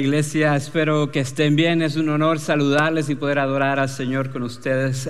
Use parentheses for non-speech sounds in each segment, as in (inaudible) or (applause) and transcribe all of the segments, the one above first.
Iglesia, espero que estén bien. Es un honor saludarles y poder adorar al Señor con ustedes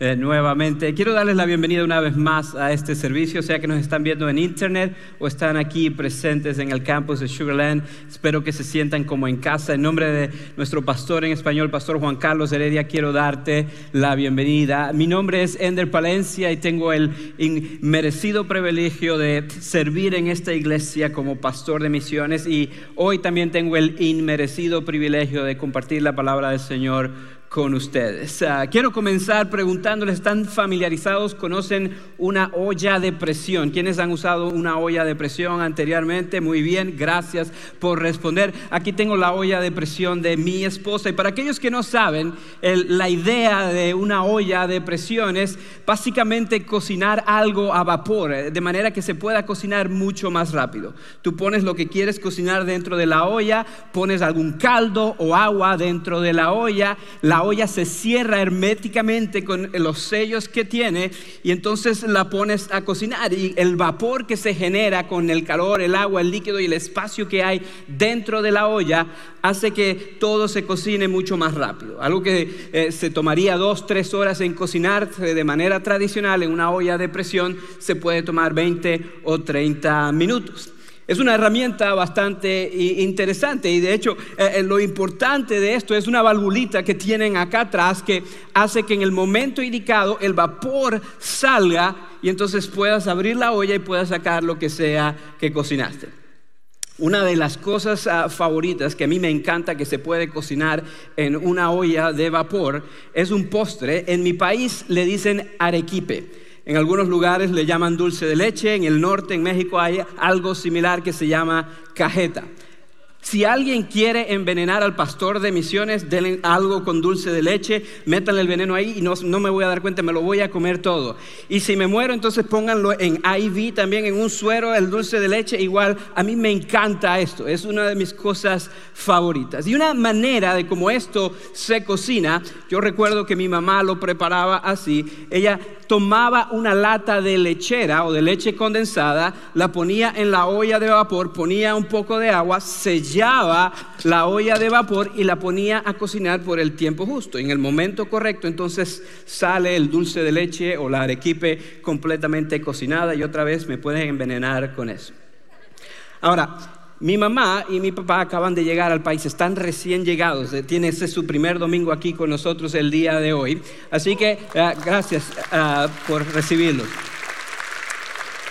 eh, nuevamente. Quiero darles la bienvenida una vez más a este servicio, sea que nos están viendo en internet o están aquí presentes en el campus de Sugarland. Espero que se sientan como en casa. En nombre de nuestro pastor en español, Pastor Juan Carlos Heredia, quiero darte la bienvenida. Mi nombre es Ender Palencia y tengo el inmerecido privilegio de servir en esta iglesia como pastor de misiones y hoy también tengo el inmerecido privilegio de compartir la palabra del Señor con ustedes. Ah, quiero comenzar preguntándoles, ¿están familiarizados? ¿Conocen una olla de presión? ¿Quiénes han usado una olla de presión anteriormente? Muy bien, gracias por responder. Aquí tengo la olla de presión de mi esposa. Y para aquellos que no saben, la idea de una olla de presión es básicamente cocinar algo a vapor, eh, de manera que se pueda cocinar mucho más rápido. Tú pones lo que quieres cocinar dentro de la olla, pones algún caldo o agua dentro de la olla, la olla se cierra herméticamente con los sellos que tiene y entonces la pones a cocinar y el vapor que se genera con el calor, el agua, el líquido y el espacio que hay dentro de la olla hace que todo se cocine mucho más rápido. Algo que eh, se tomaría dos, tres horas en cocinar de manera tradicional en una olla de presión se puede tomar 20 o 30 minutos. Es una herramienta bastante interesante y de hecho eh, eh, lo importante de esto es una valvulita que tienen acá atrás que hace que en el momento indicado el vapor salga y entonces puedas abrir la olla y puedas sacar lo que sea que cocinaste. Una de las cosas ah, favoritas que a mí me encanta que se puede cocinar en una olla de vapor es un postre. En mi país le dicen arequipe. En algunos lugares le llaman dulce de leche, en el norte, en México, hay algo similar que se llama cajeta. Si alguien quiere envenenar al pastor de misiones, denle algo con dulce de leche, métanle el veneno ahí y no, me voy a dar cuenta, me lo voy a comer todo. Y si me muero, entonces pónganlo en IV también, en un suero, el dulce de leche. Igual, a mí me encanta esto, es una de mis cosas favoritas. Y una manera de cómo esto se cocina, yo recuerdo que mi mamá lo preparaba así, ella tomaba una lata de lechera o de leche condensada, la ponía en la olla de vapor, ponía un poco de agua, sellaba la olla de vapor y la ponía a cocinar por el tiempo justo. En el momento correcto, entonces sale el dulce de leche o la arequipe completamente cocinada y otra vez me pueden envenenar con eso. Ahora, mi mamá y mi papá acaban de llegar al país, están recién llegados, eh, tiene su primer domingo aquí con nosotros el día de hoy. Así que eh, gracias eh, por recibirlos.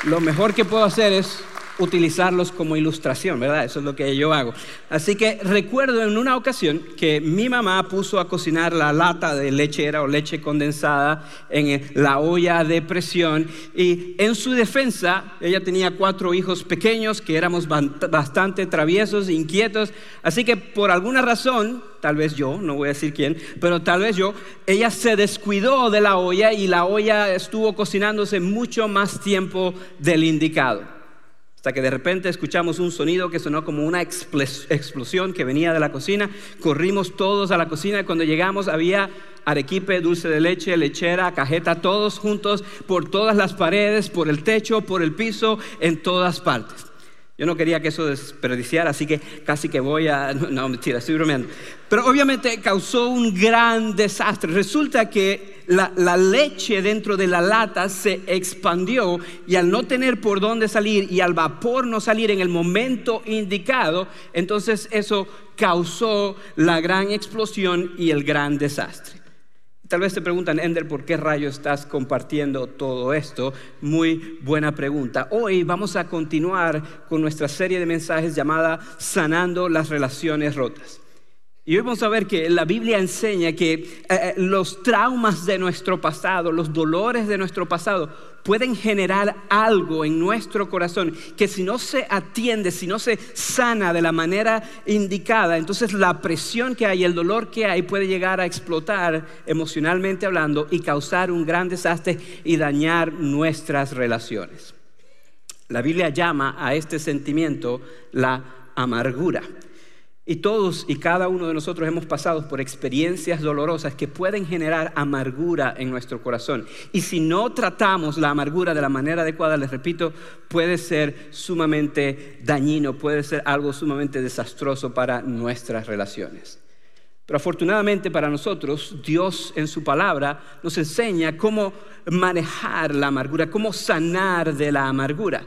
Lo mejor que puedo hacer es utilizarlos como ilustración, ¿verdad? Eso es lo que yo hago. Así que recuerdo en una ocasión que mi mamá puso a cocinar la lata de lechera o leche condensada en la olla de presión y en su defensa, ella tenía cuatro hijos pequeños que éramos bastante traviesos, inquietos, así que por alguna razón, tal vez yo, no voy a decir quién, pero tal vez yo, ella se descuidó de la olla y la olla estuvo cocinándose mucho más tiempo del indicado. Hasta que de repente escuchamos un sonido que sonó como una explosión que venía de la cocina. Corrimos todos a la cocina y cuando llegamos había arequipe, dulce de leche, lechera, cajeta, todos juntos por todas las paredes, por el techo, por el piso, en todas partes. Yo no quería que eso desperdiciara, así que casi que voy a... (laughs) No, mentira, estoy bromeando. Pero obviamente causó un gran desastre. Resulta que la, la, leche dentro de la lata se expandió y al no tener por dónde salir y al vapor no salir en el momento indicado, entonces eso causó la gran explosión y el gran desastre. Tal vez te preguntan, Ender, ¿por qué rayo estás compartiendo todo esto? Muy buena pregunta. Hoy vamos a continuar con nuestra serie de mensajes llamada Sanando las Relaciones Rotas. Y hoy vamos a ver que la Biblia enseña que eh, eh, los traumas de nuestro pasado, los dolores de nuestro pasado, pueden generar algo en nuestro corazón que si no se atiende, si no se sana de la manera indicada, entonces la presión que hay, el dolor que hay puede llegar a explotar emocionalmente hablando y causar un gran desastre y dañar nuestras relaciones. La Biblia llama a este sentimiento la amargura. Y todos y cada uno de nosotros hemos pasado por experiencias dolorosas que pueden generar amargura en nuestro corazón. Y si no tratamos la amargura de la manera adecuada, les repito, puede ser sumamente dañino, puede ser algo sumamente desastroso para nuestras relaciones. Pero afortunadamente para nosotros, Dios en su palabra nos enseña cómo manejar la amargura, cómo sanar de la amargura.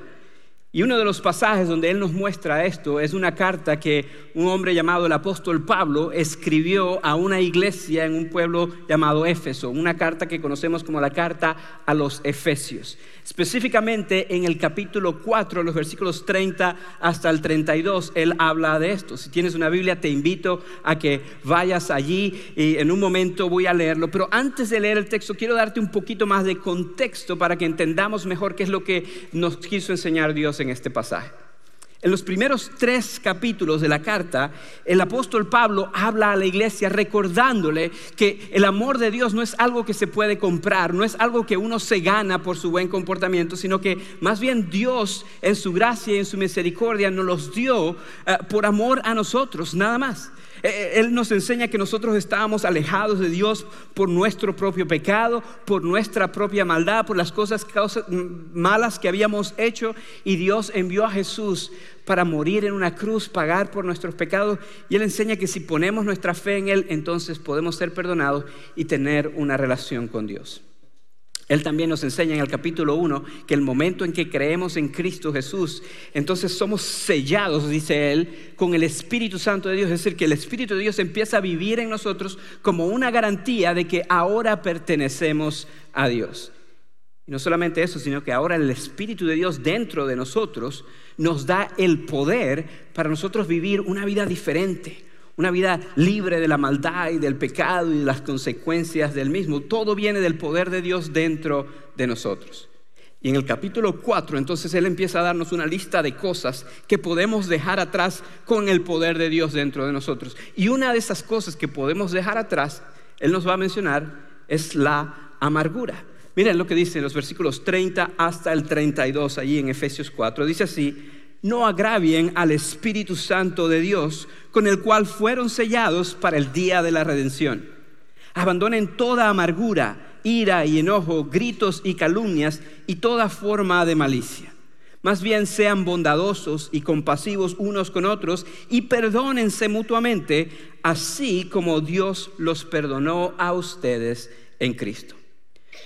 Y uno de los pasajes donde Él nos muestra esto es una carta que un hombre llamado el apóstol Pablo escribió a una iglesia en un pueblo llamado Éfeso, una carta que conocemos como la carta a los Efesios. Específicamente en el capítulo 4, los versículos 30 hasta el 32, él habla de esto. Si tienes una Biblia, te invito a que vayas allí y en un momento voy a leerlo. Pero antes de leer el texto, quiero darte un poquito más de contexto para que entendamos mejor qué es lo que nos quiso enseñar Dios en este pasaje. En los primeros tres capítulos de la carta, el apóstol Pablo habla a la iglesia recordándole que el amor de Dios no es algo que se puede comprar, no es algo que uno se gana por su buen comportamiento, sino que más bien Dios en su gracia y en su misericordia nos los dio eh, por amor a nosotros, nada más. Eh, eh, él nos enseña que nosotros estábamos alejados de Dios por nuestro propio pecado, por nuestra propia maldad, por las cosas, malas que habíamos hecho y Dios envió a Jesús para morir en una cruz, pagar por nuestros pecados. Y Él enseña que si ponemos nuestra fe en Él, entonces podemos ser perdonados y tener una relación con Dios. Él también nos enseña en el capítulo 1 que el momento en que creemos en Cristo Jesús, entonces somos sellados, dice Él, con el Espíritu Santo de Dios. Es decir, que el Espíritu de Dios empieza a vivir en nosotros como una garantía de que ahora pertenecemos a Dios. Y no solamente eso, sino que ahora el Espíritu de Dios dentro de nosotros nos da el poder para nosotros vivir una vida diferente una vida libre de la maldad y del pecado y de las consecuencias del mismo. Todo viene del poder de Dios dentro de nosotros. Y en el capítulo 4, entonces Él empieza a darnos una lista de cosas que podemos dejar atrás con el poder de Dios dentro de nosotros. Y una de esas cosas que podemos dejar atrás, Él nos va a mencionar, es la amargura. Miren lo que dice en los versículos 30 hasta el 32, allí en Efesios 4. Dice así, no agravien al Espíritu Santo de Dios, con el cual fueron sellados para el día de la redención. Abandonen toda amargura, ira y enojo, gritos y calumnias y toda forma de malicia. Más bien sean bondadosos y compasivos unos con otros y perdónense mutuamente, así como Dios los perdonó a ustedes en Cristo.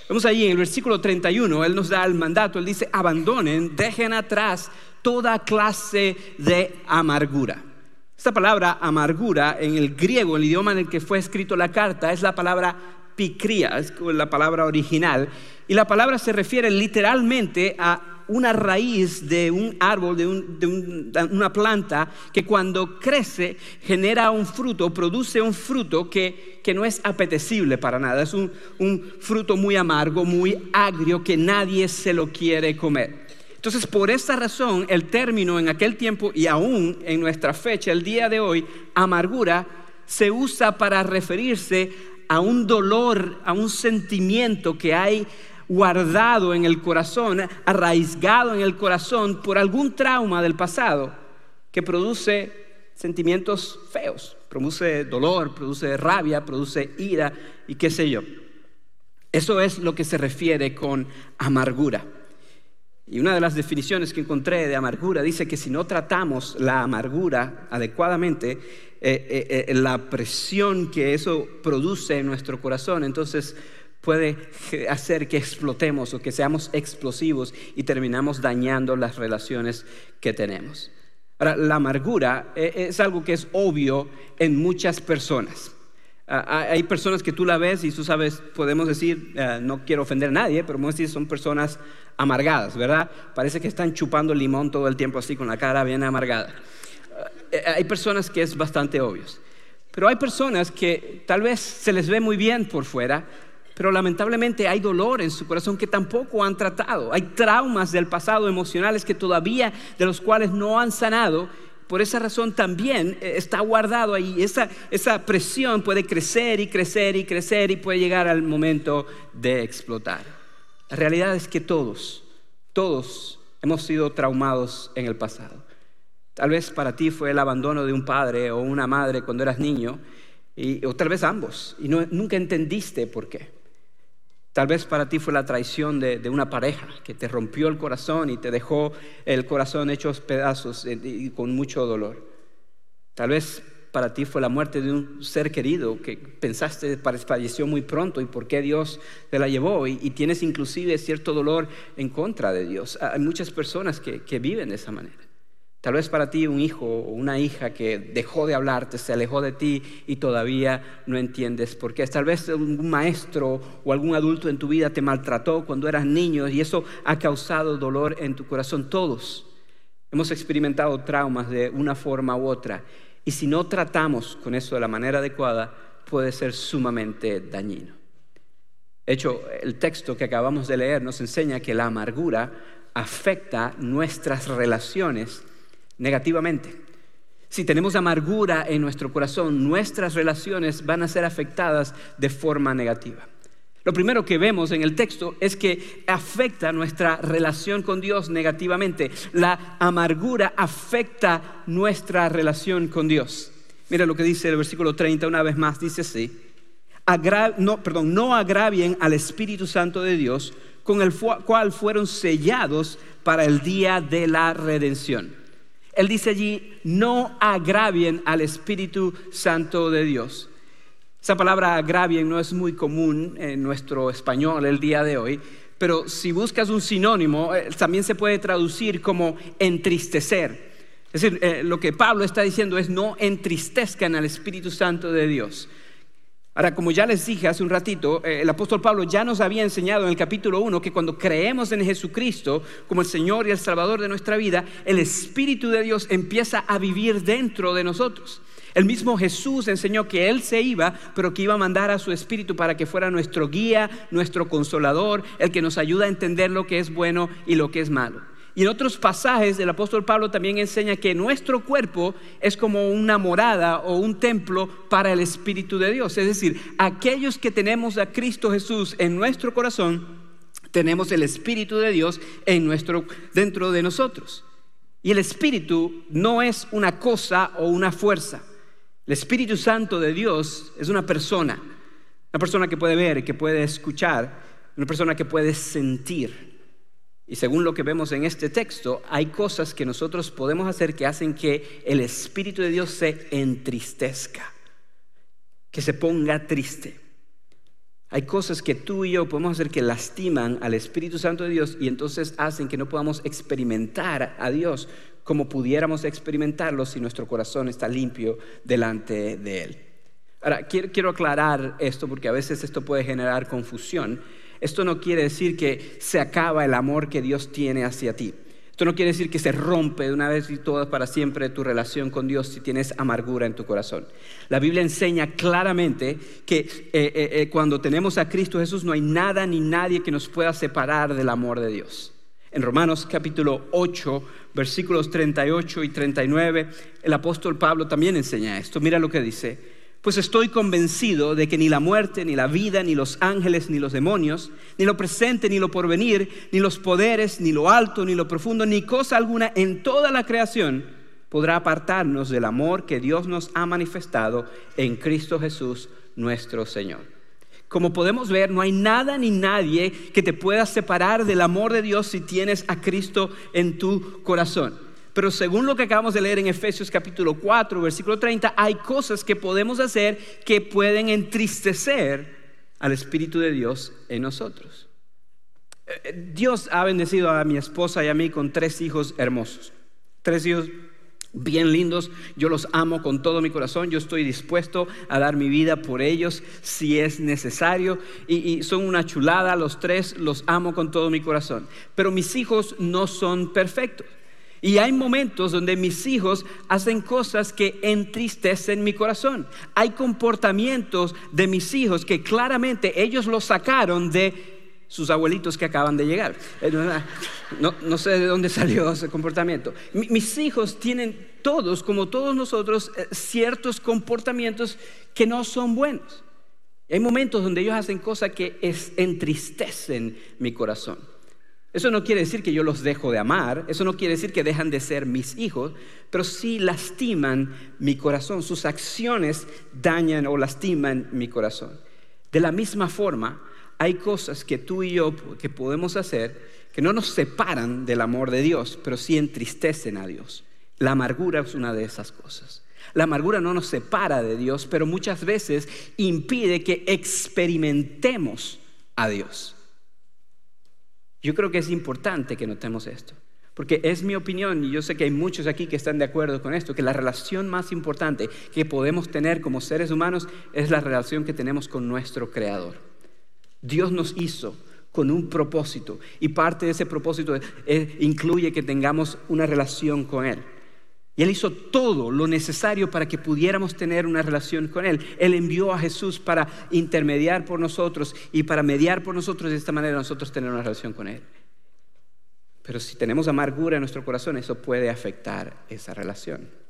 Vemos ahí en el versículo 31, Él nos da el mandato, Él dice, abandonen, dejen atrás toda clase de amargura. Esta palabra amargura en el griego, el idioma en el que fue escrito la carta, es la palabra picría, es la palabra original. Y la palabra se refiere literalmente a una raíz de un árbol, de, una planta, que cuando crece genera un fruto, produce un fruto que, no es apetecible para nada. Es un fruto muy amargo, muy agrio, que nadie se lo quiere comer. Entonces, por esta razón, el término en aquel tiempo y aún en nuestra fecha, el día de hoy, amargura, se usa para referirse a un dolor, a un sentimiento que hay guardado en el corazón, arraigado en el corazón por algún trauma del pasado que produce sentimientos feos, produce dolor, produce rabia, produce ira y qué sé yo. Eso es lo que se refiere con amargura. Y una de las definiciones que encontré de amargura dice que si no tratamos la amargura adecuadamente, eh, eh, eh, la presión que eso produce en nuestro corazón, entonces puede hacer que explotemos o que seamos explosivos y terminamos dañando las relaciones que tenemos. Ahora, la amargura es algo que es obvio en muchas personas. Ah, hay personas que tú la ves y tú sabes, podemos decir, no quiero ofender a nadie, pero podemos decir son personas amargadas, ¿verdad? Parece que están chupando limón todo el tiempo así con la cara bien amargada. Eh, hay personas que es bastante obvio. Pero hay personas que tal vez se les ve muy bien por fuera, pero lamentablemente hay dolor en su corazón que tampoco han tratado. Hay traumas del pasado emocionales que todavía, de los cuales no han sanado. Por esa razón también eh, está guardado ahí. Esa, esa presión puede crecer y crecer y crecer y puede llegar al momento de explotar. La realidad es que todos, todos hemos sido traumados en el pasado. Tal vez para ti fue el abandono de un padre o una madre cuando eras niño, o tal vez ambos, y nunca entendiste por qué. Tal vez para ti fue la traición de, de, una pareja que te rompió el corazón y te dejó el corazón hecho pedazos y con mucho dolor. Tal vez para ti fue la muerte de un ser querido que pensaste falleció muy pronto y por qué Dios te la llevó y, tienes inclusive cierto dolor en contra de Dios. Hay muchas personas que, que viven de esa manera. Tal vez para ti un hijo o una hija que dejó de hablarte, se alejó de ti y todavía no entiendes por qué. Tal vez un maestro o algún adulto en tu vida te maltrató cuando eras niño y eso ha causado dolor en tu corazón. Todos hemos experimentado traumas de una forma u otra y si no tratamos con eso de la manera adecuada, puede ser sumamente dañino. De hecho, el texto que acabamos de leer nos enseña que la amargura afecta nuestras relaciones negativamente. Si tenemos amargura en nuestro corazón, nuestras relaciones van a ser afectadas de forma negativa. Lo primero que vemos en el texto es que afecta nuestra relación con Dios negativamente. La amargura afecta nuestra relación con Dios. Mira lo que dice el versículo 30 una vez más, dice así. no, perdón, no agravien al Espíritu Santo de Dios, con el cual fueron sellados para el día de la redención. Él dice allí, no agravien al Espíritu Santo de Dios. Esa palabra agravien no es muy común en nuestro español el día de hoy, pero si buscas un sinónimo, eh, también se puede traducir como entristecer. Es decir, eh, lo que Pablo está diciendo es no entristezcan al Espíritu Santo de Dios. Ahora, como ya les dije hace un ratito, eh, el apóstol Pablo ya nos había enseñado en el capítulo 1 que cuando creemos en Jesucristo como el Señor y el Salvador de nuestra vida, el Espíritu de Dios empieza a vivir dentro de nosotros. El mismo Jesús enseñó que Él se iba, pero que iba a mandar a su Espíritu para que fuera nuestro guía, nuestro consolador, el que nos ayuda a entender lo que es bueno y lo que es malo. Y en otros pasajes el apóstol Pablo también enseña que nuestro cuerpo es como una morada o un templo para el Espíritu de Dios. Es decir, aquellos que tenemos a Cristo Jesús en nuestro corazón, tenemos el Espíritu de Dios en nuestro, dentro de nosotros. Y el Espíritu no es una cosa o una fuerza. El Espíritu Santo de Dios es una persona, una persona que puede ver, que puede escuchar, una persona que puede sentir. Y según lo que vemos en este texto, hay cosas que nosotros podemos hacer que hacen que el Espíritu de Dios se entristezca, que se ponga triste. Hay cosas que tú y yo podemos hacer que lastiman al Espíritu Santo de Dios y entonces hacen que no podamos experimentar a Dios como pudiéramos experimentarlo si nuestro corazón está limpio delante de Él. Ahora, quiero, aclarar esto porque a veces esto puede generar confusión. Esto no quiere decir que se acaba el amor que Dios tiene hacia ti. Esto no quiere decir que se rompe de una vez y todas para siempre tu relación con Dios si tienes amargura en tu corazón. La Biblia enseña claramente que eh, eh, eh, cuando tenemos a Cristo Jesús no hay nada ni nadie que nos pueda separar del amor de Dios. En Romanos capítulo 8, versículos 38 y 39, el apóstol Pablo también enseña esto. Mira lo que dice. Pues estoy convencido de que ni la muerte, ni la vida, ni los ángeles, ni los demonios, ni lo presente, ni lo porvenir, ni los poderes, ni lo alto, ni lo profundo, ni cosa alguna en toda la creación podrá apartarnos del amor que Dios nos ha manifestado en Cristo Jesús nuestro Señor. Como podemos ver, no hay nada ni nadie que te pueda separar del amor de Dios si tienes a Cristo en tu corazón. Pero según lo que acabamos de leer en Efesios capítulo 4, versículo 30, hay cosas que podemos hacer que pueden entristecer al Espíritu de Dios en nosotros. Eh, Dios ha bendecido a mi esposa y a mí con tres hijos hermosos. Tres hijos bien lindos, yo los amo con todo mi corazón, yo estoy dispuesto a dar mi vida por ellos si es necesario y, son una chulada, los tres los amo con todo mi corazón, pero mis hijos no son perfectos. Y hay momentos donde mis hijos hacen cosas que entristecen mi corazón. Hay comportamientos de mis hijos que claramente ellos los sacaron de sus abuelitos que acaban de llegar. Eh, no, sé de dónde (laughs) salió ese comportamiento. Mis hijos tienen todos, como todos nosotros, eh, ciertos comportamientos que no son buenos. hay momentos donde ellos hacen cosas que entristecen mi corazón. Eso no quiere decir que yo los dejo de amar, eso no quiere decir que dejan de ser mis hijos, pero sí lastiman mi corazón, sus acciones dañan o lastiman mi corazón. De la misma forma, hay cosas que tú y yo que podemos hacer que no nos separan del amor de Dios, pero sí entristecen a Dios. La amargura es una de esas cosas. La amargura no nos separa de Dios, pero muchas veces impide que experimentemos a Dios. Yo creo que es importante que notemos esto, porque es mi opinión y yo sé que hay muchos aquí que están de acuerdo con esto, que la relación más importante que podemos tener como seres humanos es la relación que tenemos con nuestro Creador. Dios nos hizo con un propósito y parte de ese propósito incluye que tengamos una relación con Él. Y Él hizo todo lo necesario para que pudiéramos tener una relación con Él. Él envió a Jesús para intermediar por nosotros y para mediar por nosotros de esta manera nosotros tener una relación con Él. Pero si tenemos amargura en nuestro corazón, eso puede afectar esa relación.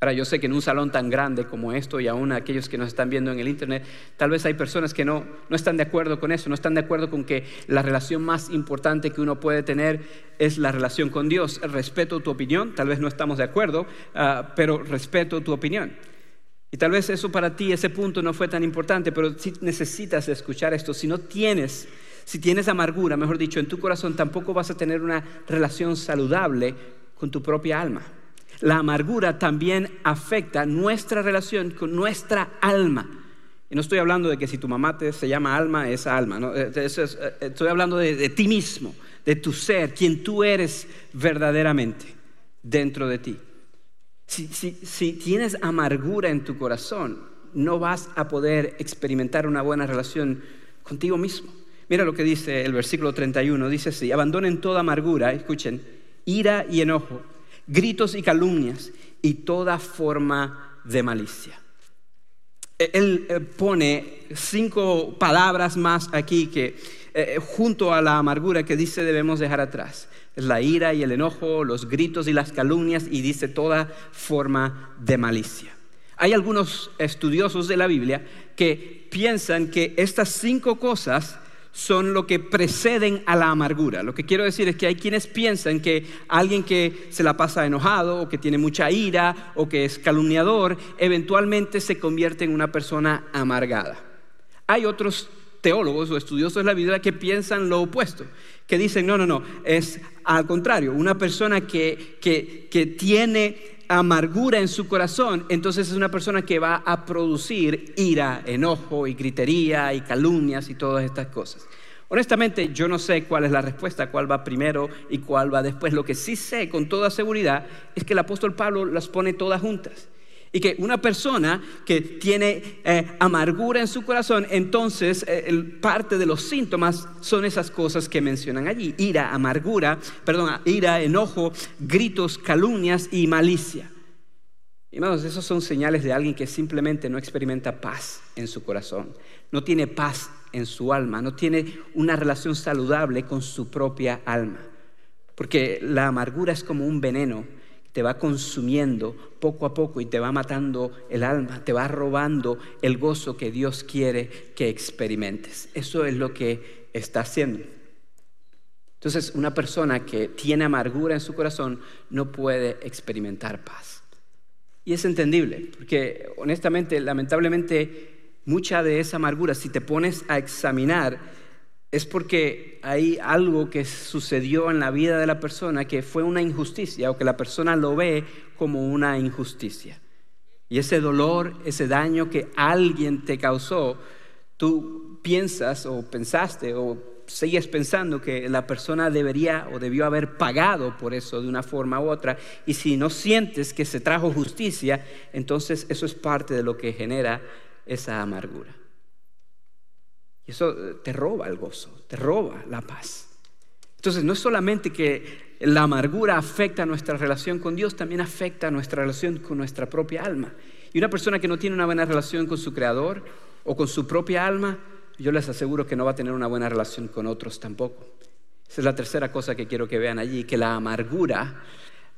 Ahora, yo sé que en un salón tan grande como esto y aún aquellos que nos están viendo en el Internet, tal vez hay personas que no, no están de acuerdo con eso, no están de acuerdo con que la relación más importante que uno puede tener es la relación con Dios. Respeto tu opinión, tal vez no estamos de acuerdo, ah, pero respeto tu opinión. Y tal vez eso para ti, ese punto no fue tan importante, pero si necesitas escuchar esto, si no tienes, si tienes amargura, mejor dicho, en tu corazón, tampoco vas a tener una relación saludable con tu propia alma. La amargura también afecta nuestra relación con nuestra alma. Y no estoy hablando de que si tu mamá te, se llama alma, es alma. Eh, eh, estoy hablando de, ti mismo, de tu ser, quien tú eres verdaderamente dentro de ti. si tienes amargura en tu corazón, no vas a poder experimentar una buena relación contigo mismo. Mira lo que dice el versículo 31. Dice así, abandonen toda amargura, escuchen, ira y enojo gritos y calumnias y toda forma de malicia. E, él eh, pone cinco palabras más aquí que eh, junto a la amargura que dice debemos dejar atrás. La ira y el enojo, los gritos y las calumnias y dice toda forma de malicia. Hay algunos estudiosos de la Biblia que piensan que estas cinco cosas son lo que preceden a la amargura. Lo que quiero decir es que hay quienes piensan que alguien que se la pasa enojado o que tiene mucha ira o que es calumniador, eventualmente se convierte en una persona amargada. Hay otros teólogos o estudiosos de la Biblia que piensan lo opuesto, que dicen, no, no, no, es al contrario, una persona que, que tiene amargura en su corazón, entonces es una persona que va a producir ira, enojo y gritería y calumnias y todas estas cosas. Honestamente, yo no sé cuál es la respuesta, cuál va primero y cuál va después. Lo que sí sé con toda seguridad es que el apóstol Pablo las pone todas juntas. Y que una persona que tiene eh, amargura en su corazón, entonces eh, parte de los síntomas son esas cosas que mencionan allí. Ira, amargura, perdón, ira, enojo, gritos, calumnias y malicia. Hermanos, esos son señales de alguien que simplemente no experimenta paz en su corazón, no tiene paz en su alma, no tiene una relación saludable con su propia alma. Porque la amargura es como un veneno te va consumiendo poco a poco y te va matando el alma, te va robando el gozo que Dios quiere que experimentes. Eso es lo que está haciendo. Entonces, una persona que tiene amargura en su corazón no puede experimentar paz. Y es entendible, porque honestamente, lamentablemente, mucha de esa amargura, si te pones a examinar, es porque hay algo que sucedió en la vida de la persona que fue una injusticia o que la persona lo ve como una injusticia. Y ese dolor, ese daño que alguien te causó, tú piensas o pensaste o sigues pensando que la persona debería o debió haber pagado por eso de una forma u otra. Y si no sientes que se trajo justicia, entonces eso es parte de lo que genera esa amargura. Y eso eh, te roba el gozo, te roba la paz. Entonces, no es solamente que la amargura afecta nuestra relación con Dios, también afecta nuestra relación con nuestra propia alma. Y una persona que no tiene una buena relación con su Creador o con su propia alma, yo les aseguro que no va a tener una buena relación con otros tampoco. Esa es la tercera cosa que quiero que vean allí, que la amargura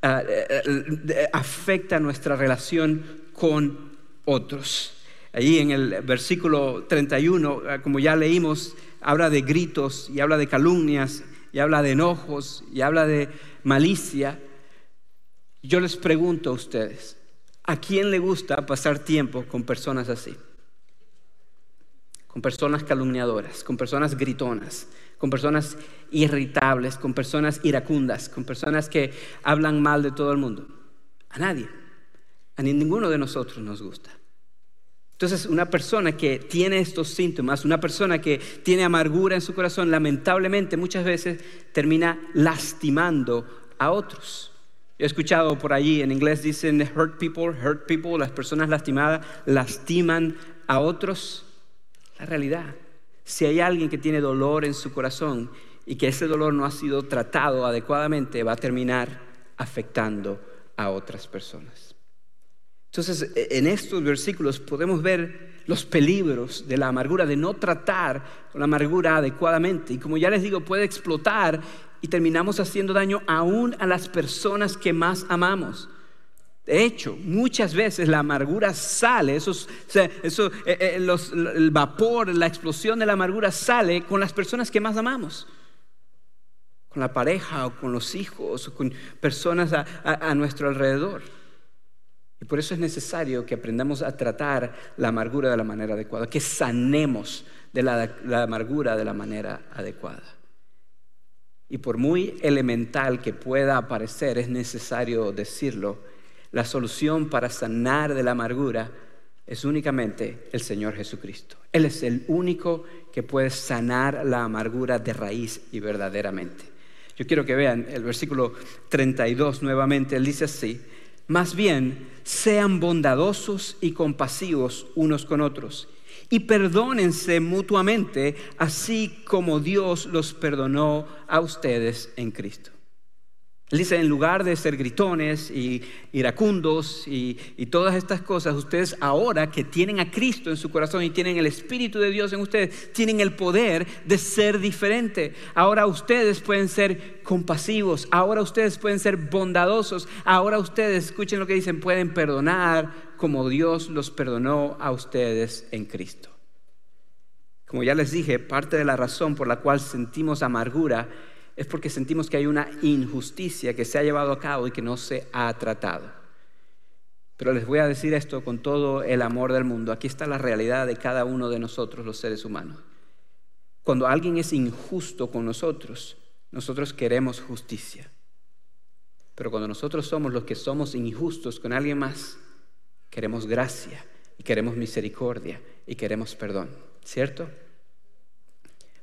eh, eh, afecta nuestra relación con otros. Allí en el versículo 31, ah, como ya leímos, habla de gritos y habla de calumnias y habla de enojos y habla de malicia. Yo les pregunto a ustedes, ¿a quién le gusta pasar tiempo con personas así? Con personas calumniadoras, con personas gritonas, con personas irritables, con personas iracundas, con personas que hablan mal de todo el mundo. A nadie. A ninguno de nosotros nos gusta. Entonces, una persona que tiene estos síntomas, una persona que tiene amargura en su corazón, lamentablemente muchas veces termina lastimando a otros. he escuchado por allí, en inglés dicen hurt people, hurt people, las personas lastimadas lastiman a otros. La realidad, si hay alguien que tiene dolor en su corazón y que ese dolor no ha sido tratado adecuadamente, va a terminar afectando a otras personas. Entonces, e, en estos versículos podemos ver los peligros de la amargura, de no tratar la amargura adecuadamente. Y como ya les digo, puede explotar y terminamos haciendo daño aún a las personas que más amamos. De hecho, muchas veces la amargura sale, eso, eh, eh, el vapor, la explosión de la amargura sale con las personas que más amamos. Con la pareja o con los hijos o con personas a nuestro alrededor. Y por eso es necesario que aprendamos a tratar la amargura de la manera adecuada, que sanemos de la, amargura de la manera adecuada. Y por muy elemental que pueda parecer, es necesario decirlo, la solución para sanar de la amargura es únicamente el Señor Jesucristo. Él es el único que puede sanar la amargura de raíz y verdaderamente. Yo quiero que vean el versículo 32 nuevamente. Él dice así, más bien, sean bondadosos y compasivos unos con otros y perdónense mutuamente, así como Dios los perdonó a ustedes en Cristo. Él dice, en lugar de ser gritones y iracundos y, todas estas cosas, ustedes ahora que tienen a Cristo en su corazón y tienen el Espíritu de Dios en ustedes, tienen el poder de ser diferente. Ahora ustedes pueden ser compasivos, ahora ustedes pueden ser bondadosos, ahora ustedes, escuchen lo que dicen, pueden perdonar como Dios los perdonó a ustedes en Cristo. Como ya les dije, parte de la razón por la cual sentimos amargura es porque sentimos que hay una injusticia que se ha llevado a cabo y que no se ha tratado. Pero les voy a decir esto con todo el amor del mundo. Aquí está la realidad de cada uno de nosotros, los seres humanos. Cuando alguien es injusto con nosotros, nosotros queremos justicia. Pero cuando nosotros somos los que somos injustos con alguien más, queremos gracia y queremos misericordia y queremos perdón. ¿Cierto?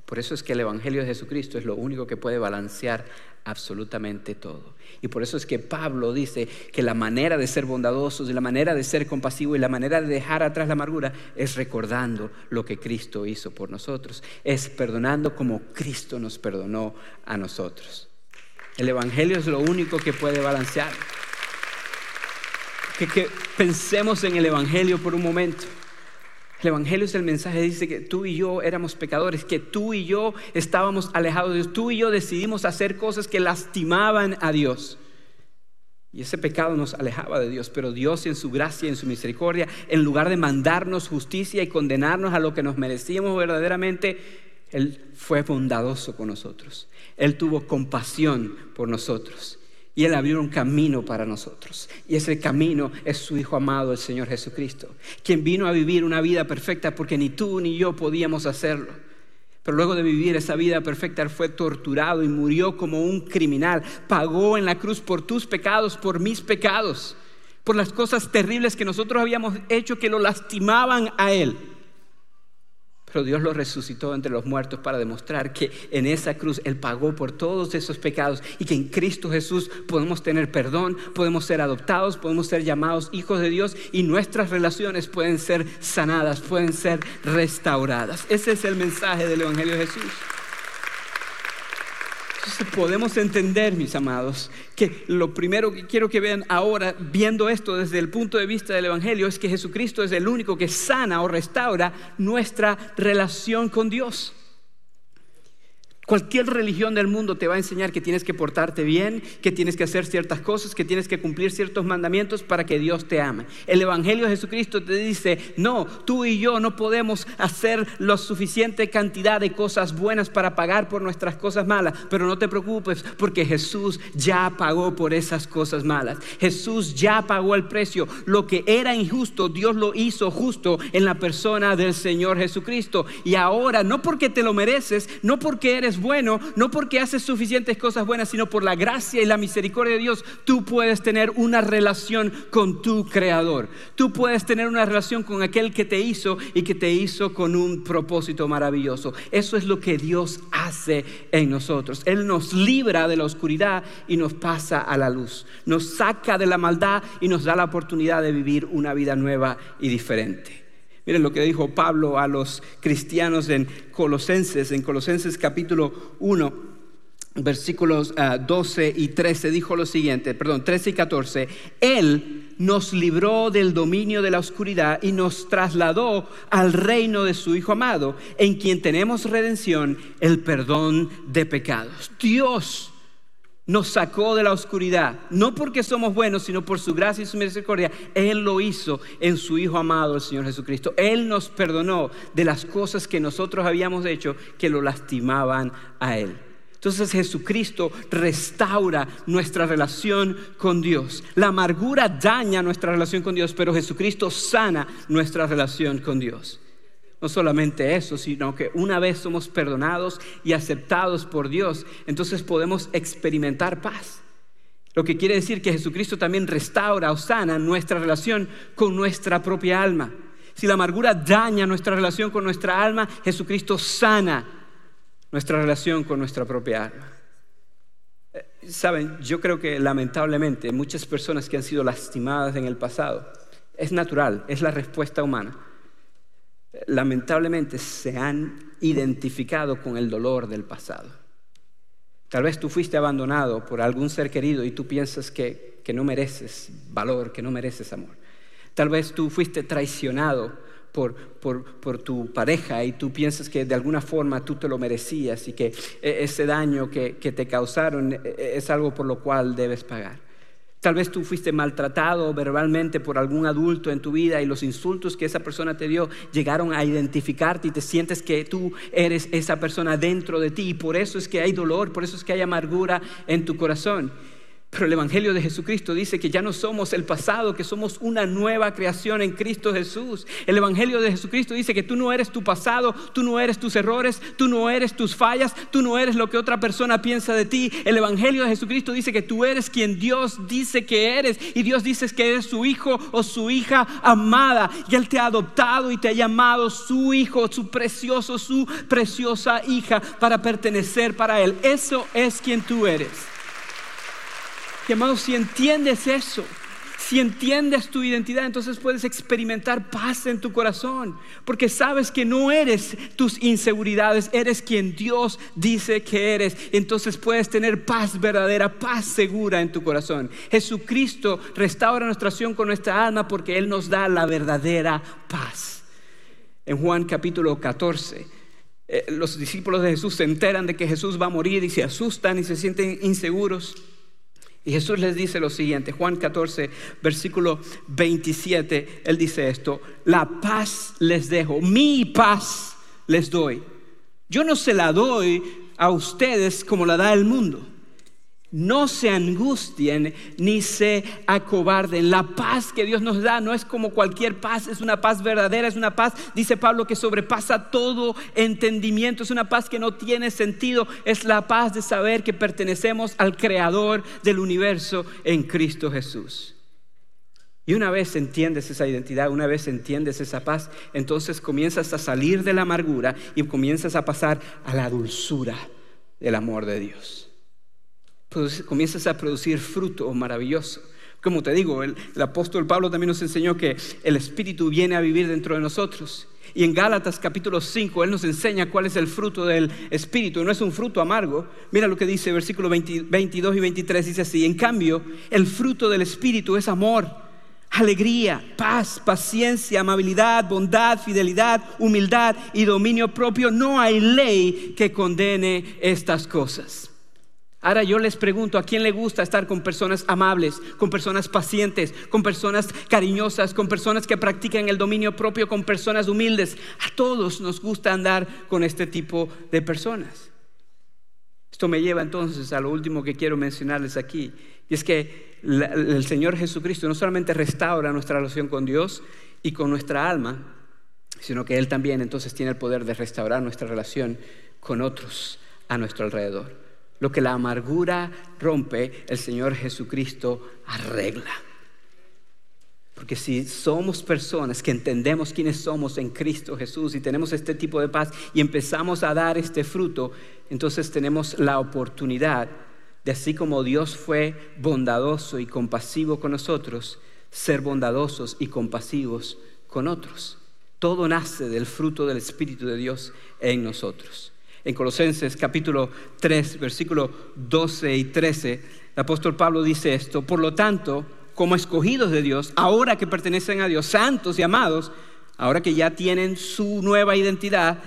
Por eso es que el Evangelio de Jesucristo es lo único que puede balancear absolutamente todo. Y por eso es que Pablo dice que la manera de ser bondadosos la manera de ser compasivo y la manera de dejar atrás la amargura es recordando lo que Cristo hizo por nosotros, es perdonando como Cristo nos perdonó a nosotros. El Evangelio es lo único que puede balancear. Que pensemos en el Evangelio por un momento. El Evangelio es el mensaje, dice que tú y yo éramos pecadores, que tú y yo estábamos alejados de Dios, tú y yo decidimos hacer cosas que lastimaban a Dios. Y ese pecado nos alejaba de Dios, pero Dios en su gracia, en su misericordia, en lugar de mandarnos justicia y condenarnos a lo que nos merecíamos verdaderamente, Él fue bondadoso con nosotros. Él tuvo compasión por nosotros. Y Él abrió un camino para nosotros. Y ese camino es su Hijo amado, el Señor Jesucristo, quien vino a vivir una vida perfecta porque ni tú ni yo podíamos hacerlo. Pero luego de vivir esa vida perfecta, Él fue torturado y murió como un criminal. Pagó en la cruz por tus pecados, por mis pecados, por las cosas terribles que nosotros habíamos hecho que lo lastimaban a Él. Pero Dios lo resucitó entre los muertos para demostrar que en esa cruz Él pagó por todos esos pecados y que en Cristo Jesús podemos tener perdón, podemos ser adoptados, podemos ser llamados hijos de Dios y nuestras relaciones pueden ser sanadas, pueden ser restauradas. Ese es el mensaje del Evangelio de Jesús podemos entender, mis amados, que lo primero que quiero que vean ahora, viendo esto desde el punto de vista del Evangelio, es que Jesucristo es el único que sana o restaura nuestra relación con Dios. Cualquier religión del mundo te va a enseñar que tienes que portarte bien, que tienes que hacer ciertas cosas, que tienes que cumplir ciertos mandamientos para que Dios te ame. El Evangelio de Jesucristo te dice, no, tú y yo no podemos hacer la suficiente cantidad de cosas buenas para pagar por nuestras cosas malas, pero no te preocupes porque Jesús ya pagó por esas cosas malas. Jesús ya pagó el precio. Lo que era injusto, Dios lo hizo justo en la persona del Señor Jesucristo. Y ahora, no porque te lo mereces, no porque eres bueno, no porque haces suficientes cosas buenas, sino por la gracia y la misericordia de Dios, tú puedes tener una relación con tu Creador. Tú puedes tener una relación con aquel que te hizo y que te hizo con un propósito maravilloso. Eso es lo que Dios hace en nosotros. Él nos libra de la oscuridad y nos pasa a la luz. Nos saca de la maldad y nos da la oportunidad de vivir una vida nueva y diferente. Miren lo que dijo Pablo a los cristianos en Colosenses, en Colosenses capítulo 1, versículos 12 ah, y 13, dijo lo siguiente, perdón, 13 y 14, Él nos libró del dominio de la oscuridad y nos trasladó al reino de su Hijo amado, en quien tenemos redención, el perdón de pecados. Dios nos sacó de la oscuridad, no porque somos buenos, sino por su gracia y su misericordia. Él lo hizo en su Hijo amado, el Señor Jesucristo. Él nos perdonó de las cosas que nosotros habíamos hecho que lo lastimaban a Él. Entonces Jesucristo restaura nuestra relación con Dios. La amargura daña nuestra relación con Dios, pero Jesucristo sana nuestra relación con Dios. No solamente eso, sino que una vez somos perdonados y aceptados por Dios, entonces podemos experimentar paz. Lo que quiere decir que Jesucristo también restaura o sana nuestra relación con nuestra propia alma. Si la amargura daña nuestra relación con nuestra alma, Jesucristo sana nuestra relación con nuestra propia alma. Eh, saben, yo creo que lamentablemente muchas personas que han sido lastimadas en el pasado, es natural, es la respuesta humana lamentablemente se han identificado con el dolor del pasado. Tal vez tú fuiste abandonado por algún ser querido y tú piensas que, no mereces valor, que no mereces amor. Tal vez tú fuiste traicionado por, tu pareja y tú piensas que de alguna forma tú te lo merecías y que e, ese daño que te causaron e, es algo por lo cual debes pagar. Tal vez tú fuiste maltratado verbalmente por algún adulto en tu vida y los insultos que esa persona te dio llegaron a identificarte y te sientes que tú eres esa persona dentro de ti y por eso es que hay dolor, por eso es que hay amargura en tu corazón. Pero el Evangelio de Jesucristo dice que ya no somos el pasado, que somos una nueva creación en Cristo Jesús. El Evangelio de Jesucristo dice que tú no eres tu pasado, tú no eres tus errores, tú no eres tus fallas, tú no eres lo que otra persona piensa de ti. El Evangelio de Jesucristo dice que tú eres quien Dios dice que eres y Dios dice que eres su hijo o su hija amada y Él te ha adoptado y te ha llamado su hijo, su precioso, su preciosa hija para pertenecer para Él. Eso es quien tú eres. Y hermanos, si entiendes eso, si entiendes tu identidad, entonces puedes experimentar paz en tu corazón, porque sabes que no eres tus inseguridades, eres quien Dios dice que eres. Entonces puedes tener paz verdadera, paz segura en tu corazón. Jesucristo restaura nuestra acción con nuestra alma porque Él nos da la verdadera paz. En Juan capítulo 14, eh, los discípulos de Jesús se enteran de que Jesús va a morir y se asustan y se sienten inseguros. Y Jesús les dice lo siguiente, Juan 14, versículo 27, Él dice esto, la paz les dejo, mi paz les doy. Yo no se la doy a ustedes como la da el mundo. No se angustien ni se acobarden. La paz que Dios nos da no es como cualquier paz, es una paz verdadera, es una paz, dice Pablo, que sobrepasa todo entendimiento, es una paz que no tiene sentido, es la paz de saber que pertenecemos al Creador del universo en Cristo Jesús. Y una vez entiendes esa identidad, una vez entiendes esa paz, entonces comienzas a salir de la amargura y comienzas a pasar a la dulzura del amor de Dios comienzas a producir fruto maravilloso. Como te digo, el, apóstol Pablo también nos enseñó que el Espíritu viene a vivir dentro de nosotros. Y en Gálatas capítulo 5, Él nos enseña cuál es el fruto del Espíritu. No es un fruto amargo. Mira lo que dice versículos 22 y 23. Dice así, en cambio, el fruto del Espíritu es amor alegría, paz, paciencia, amabilidad, bondad, fidelidad, humildad y dominio propio. No hay ley que condene estas cosas. Ahora yo les pregunto, ¿a quién le gusta estar con personas amables, con personas pacientes, con personas cariñosas, con personas que practican el dominio propio, con personas humildes? A todos nos gusta andar con este tipo de personas. Esto me lleva entonces a lo último que quiero mencionarles aquí, y es que el Señor Jesucristo no solamente restaura nuestra relación con Dios y con nuestra alma, sino que Él también entonces tiene el poder de restaurar nuestra relación con otros a nuestro alrededor. Lo que la amargura rompe, el Señor Jesucristo arregla. Porque si somos personas que entendemos quiénes somos en Cristo Jesús y tenemos este tipo de paz y empezamos a dar este fruto, entonces tenemos la oportunidad de así como Dios fue bondadoso y compasivo con nosotros, ser bondadosos y compasivos con otros. Todo nace del fruto del Espíritu de Dios en nosotros en Colosenses capítulo 3, versículo 12 y 13, el apóstol Pablo dice esto, por lo tanto, como escogidos de Dios, ahora que pertenecen a Dios, santos y amados, ahora que ya tienen su nueva identidad,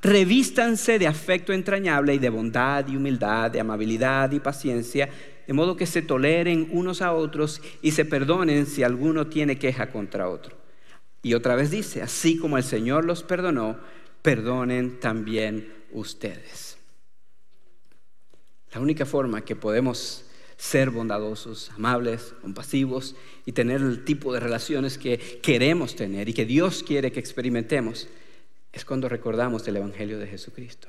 revístanse de afecto entrañable y de bondad y humildad, de amabilidad y paciencia, de modo que se toleren unos a otros y se perdonen si alguno tiene queja contra otro. Y otra vez dice, así como el Señor los perdonó, perdonen también ustedes. La única forma que podemos ser bondadosos, amables, compasivos y tener el tipo de relaciones que queremos tener y que Dios quiere que experimentemos es cuando recordamos el Evangelio de Jesucristo.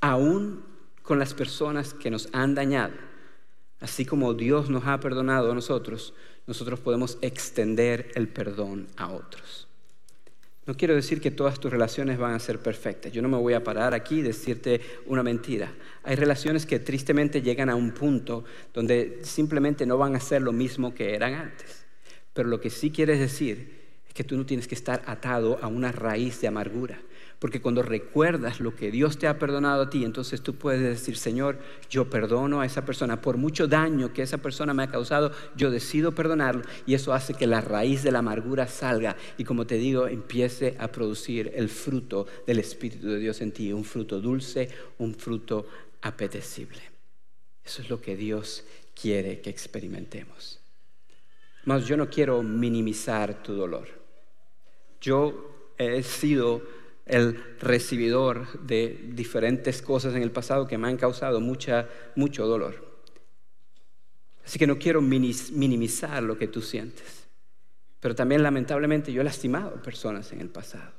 Aún con las personas que nos han dañado, así como Dios nos ha perdonado a nosotros, nosotros podemos extender el perdón a otros. No quiero decir que todas tus relaciones van a ser perfectas. Yo no me voy a parar aquí y decirte una mentira. Hay relaciones que tristemente llegan a un punto donde simplemente no van a ser lo mismo que eran antes. Pero lo que sí quieres decir que tú no tienes que estar atado a una raíz de amargura. Porque cuando recuerdas lo que Dios te ha perdonado a ti, entonces tú puedes decir, Señor, yo perdono a esa persona. Por mucho daño que esa persona me ha causado, yo decido perdonarlo. Y eso hace que la raíz de la amargura salga y, como te digo, empiece a producir el fruto del Espíritu de Dios en ti. Un fruto dulce, un fruto apetecible. Eso es lo que Dios quiere que experimentemos. Mas yo no quiero minimizar tu dolor. Yo he sido el recibidor de diferentes cosas en el pasado que me han causado mucha, mucho dolor. Así que no quiero minimizar lo que tú sientes. Pero también lamentablemente yo he lastimado personas en el pasado.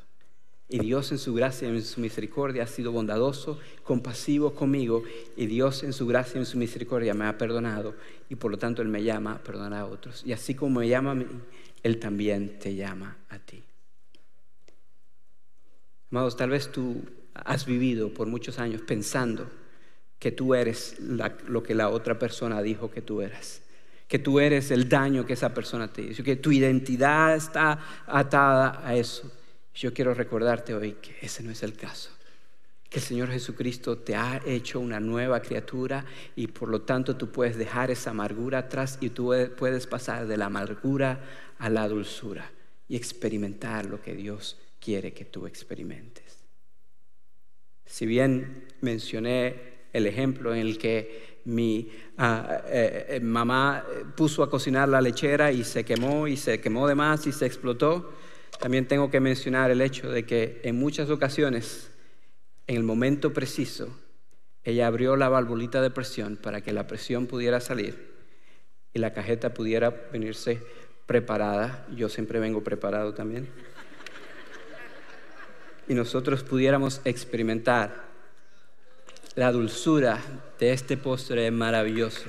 Y Dios en su gracia y en su misericordia ha sido bondadoso, compasivo conmigo. Y Dios en su gracia y en su misericordia me ha perdonado. Y por lo tanto Él me llama a perdonar a otros. Y así como me llama a mí, Él también te llama a ti. Amados, tal vez tú has vivido por muchos años pensando que tú eres lo que la otra persona dijo que tú eras, que tú eres el daño que esa persona te hizo, que tu identidad está atada a eso. Yo quiero recordarte hoy que ese no es el caso, que el Señor Jesucristo te ha hecho una nueva criatura y por lo tanto tú puedes dejar esa amargura atrás y tú puedes pasar de la amargura a la dulzura y experimentar lo que Dios quiere que tú experimentes. Si bien mencioné el ejemplo en el que mi ah, eh, eh, mamá puso a cocinar la lechera y se quemó y se quemó de más y se explotó, también tengo que mencionar el hecho de que en muchas ocasiones, en el momento preciso, ella abrió la valvulita de presión para que la presión pudiera salir y la cajeta pudiera venirse preparada. Yo siempre vengo preparado también y nosotros pudiéramos experimentar la dulzura de este postre maravilloso.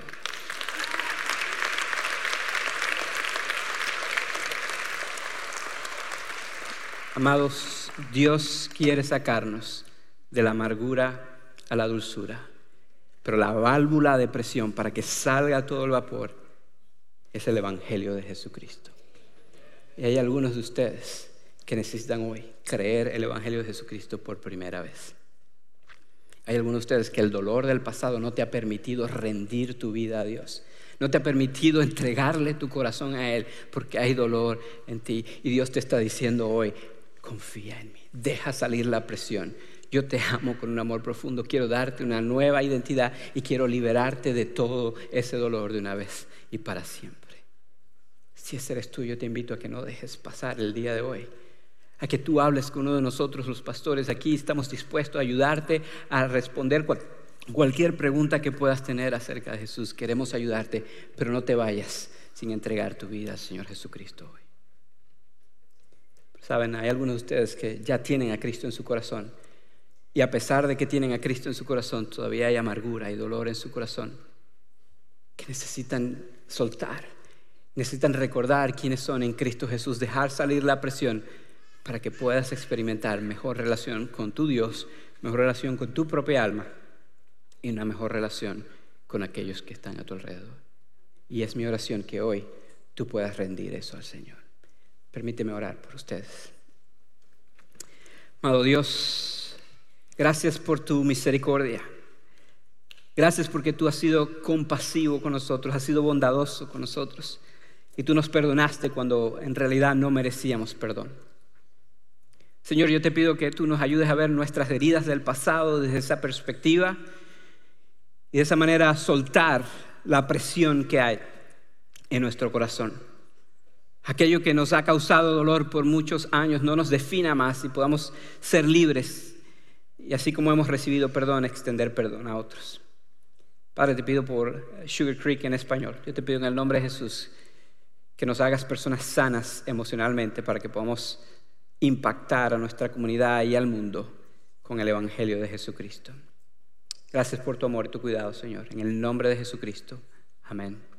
Amados, Dios quiere sacarnos de la amargura a la dulzura, pero la válvula de presión para que salga todo el vapor es el Evangelio de Jesucristo. Y hay algunos de ustedes que necesitan hoy creer el Evangelio de Jesucristo por primera vez. Hay algunos de ustedes que el dolor del pasado no te ha permitido rendir tu vida a Dios. No te ha permitido entregarle tu corazón a Él porque hay dolor en ti. Y Dios te está diciendo hoy, confía en mí, deja salir la presión. Yo te amo con un amor profundo, quiero darte una nueva identidad y quiero liberarte de todo ese dolor de una vez y para siempre. Si ese eres tú, yo te invito a que no dejes pasar el día de hoy a que tú hables con uno de nosotros, los pastores. Aquí estamos dispuestos a ayudarte a responder cualquier pregunta que puedas tener acerca de Jesús. Queremos ayudarte, pero no te vayas sin entregar tu vida al Señor Jesucristo hoy. Saben, hay algunos de ustedes que ya tienen a Cristo en su corazón y a pesar de que tienen a Cristo en su corazón, todavía hay amargura y dolor en su corazón que necesitan soltar, necesitan recordar quiénes son en Cristo Jesús, dejar salir la presión para que puedas experimentar mejor relación con tu Dios, mejor relación con tu propia alma y una mejor relación con aquellos que están a tu alrededor. Y es mi oración que hoy tú puedas rendir eso al Señor. Permíteme orar por ustedes. Amado Dios, gracias por tu misericordia. Gracias porque tú has sido compasivo con nosotros, has sido bondadoso con nosotros. Y tú nos perdonaste cuando en realidad no merecíamos perdón. Señor, yo te pido que tú nos ayudes a ver nuestras heridas del pasado desde esa perspectiva y de esa manera soltar la presión que hay en nuestro corazón. Aquello que nos ha causado dolor por muchos años no nos defina más y podamos ser libres y así como hemos recibido perdón, extender perdón a otros. Padre, te pido por Sugar Creek en español. Yo te pido en el nombre de Jesús que nos hagas personas sanas emocionalmente para que podamos impactar a nuestra comunidad y al mundo con el Evangelio de Jesucristo. Gracias por tu amor y tu cuidado, Señor. En el nombre de Jesucristo. Amén.